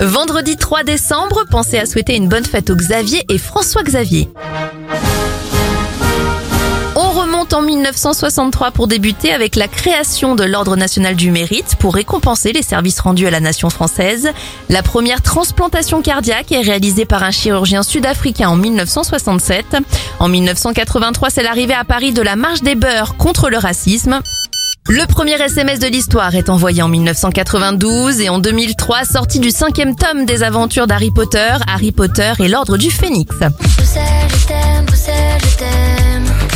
Vendredi 3 décembre, pensez à souhaiter une bonne fête aux Xavier et François Xavier. On remonte en 1963 pour débuter avec la création de l'Ordre national du mérite pour récompenser les services rendus à la nation française. La première transplantation cardiaque est réalisée par un chirurgien sud-africain en 1967. En 1983, c'est l'arrivée à Paris de la marche des beurs contre le racisme. Le premier SMS de l'histoire est envoyé en 1992 et en 2003, sorti du cinquième tome des aventures d'Harry Potter, Harry Potter et l'Ordre du Phénix.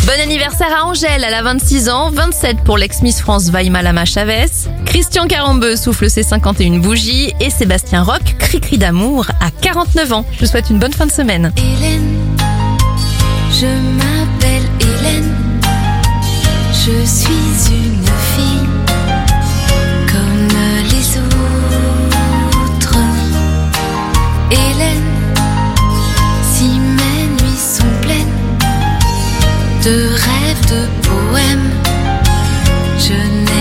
Bon anniversaire à Angèle, elle a 26 ans, 27 pour l'ex-Miss France Vaima Lama Chavez. Christian Carambeu souffle ses 51 bougies et Sébastien Roch, cri-cri d'amour, à 49 ans. Je vous souhaite une bonne fin de semaine. Hélène, je m'appelle Hélène, je suis une de rêves, de poèmes, je n'ai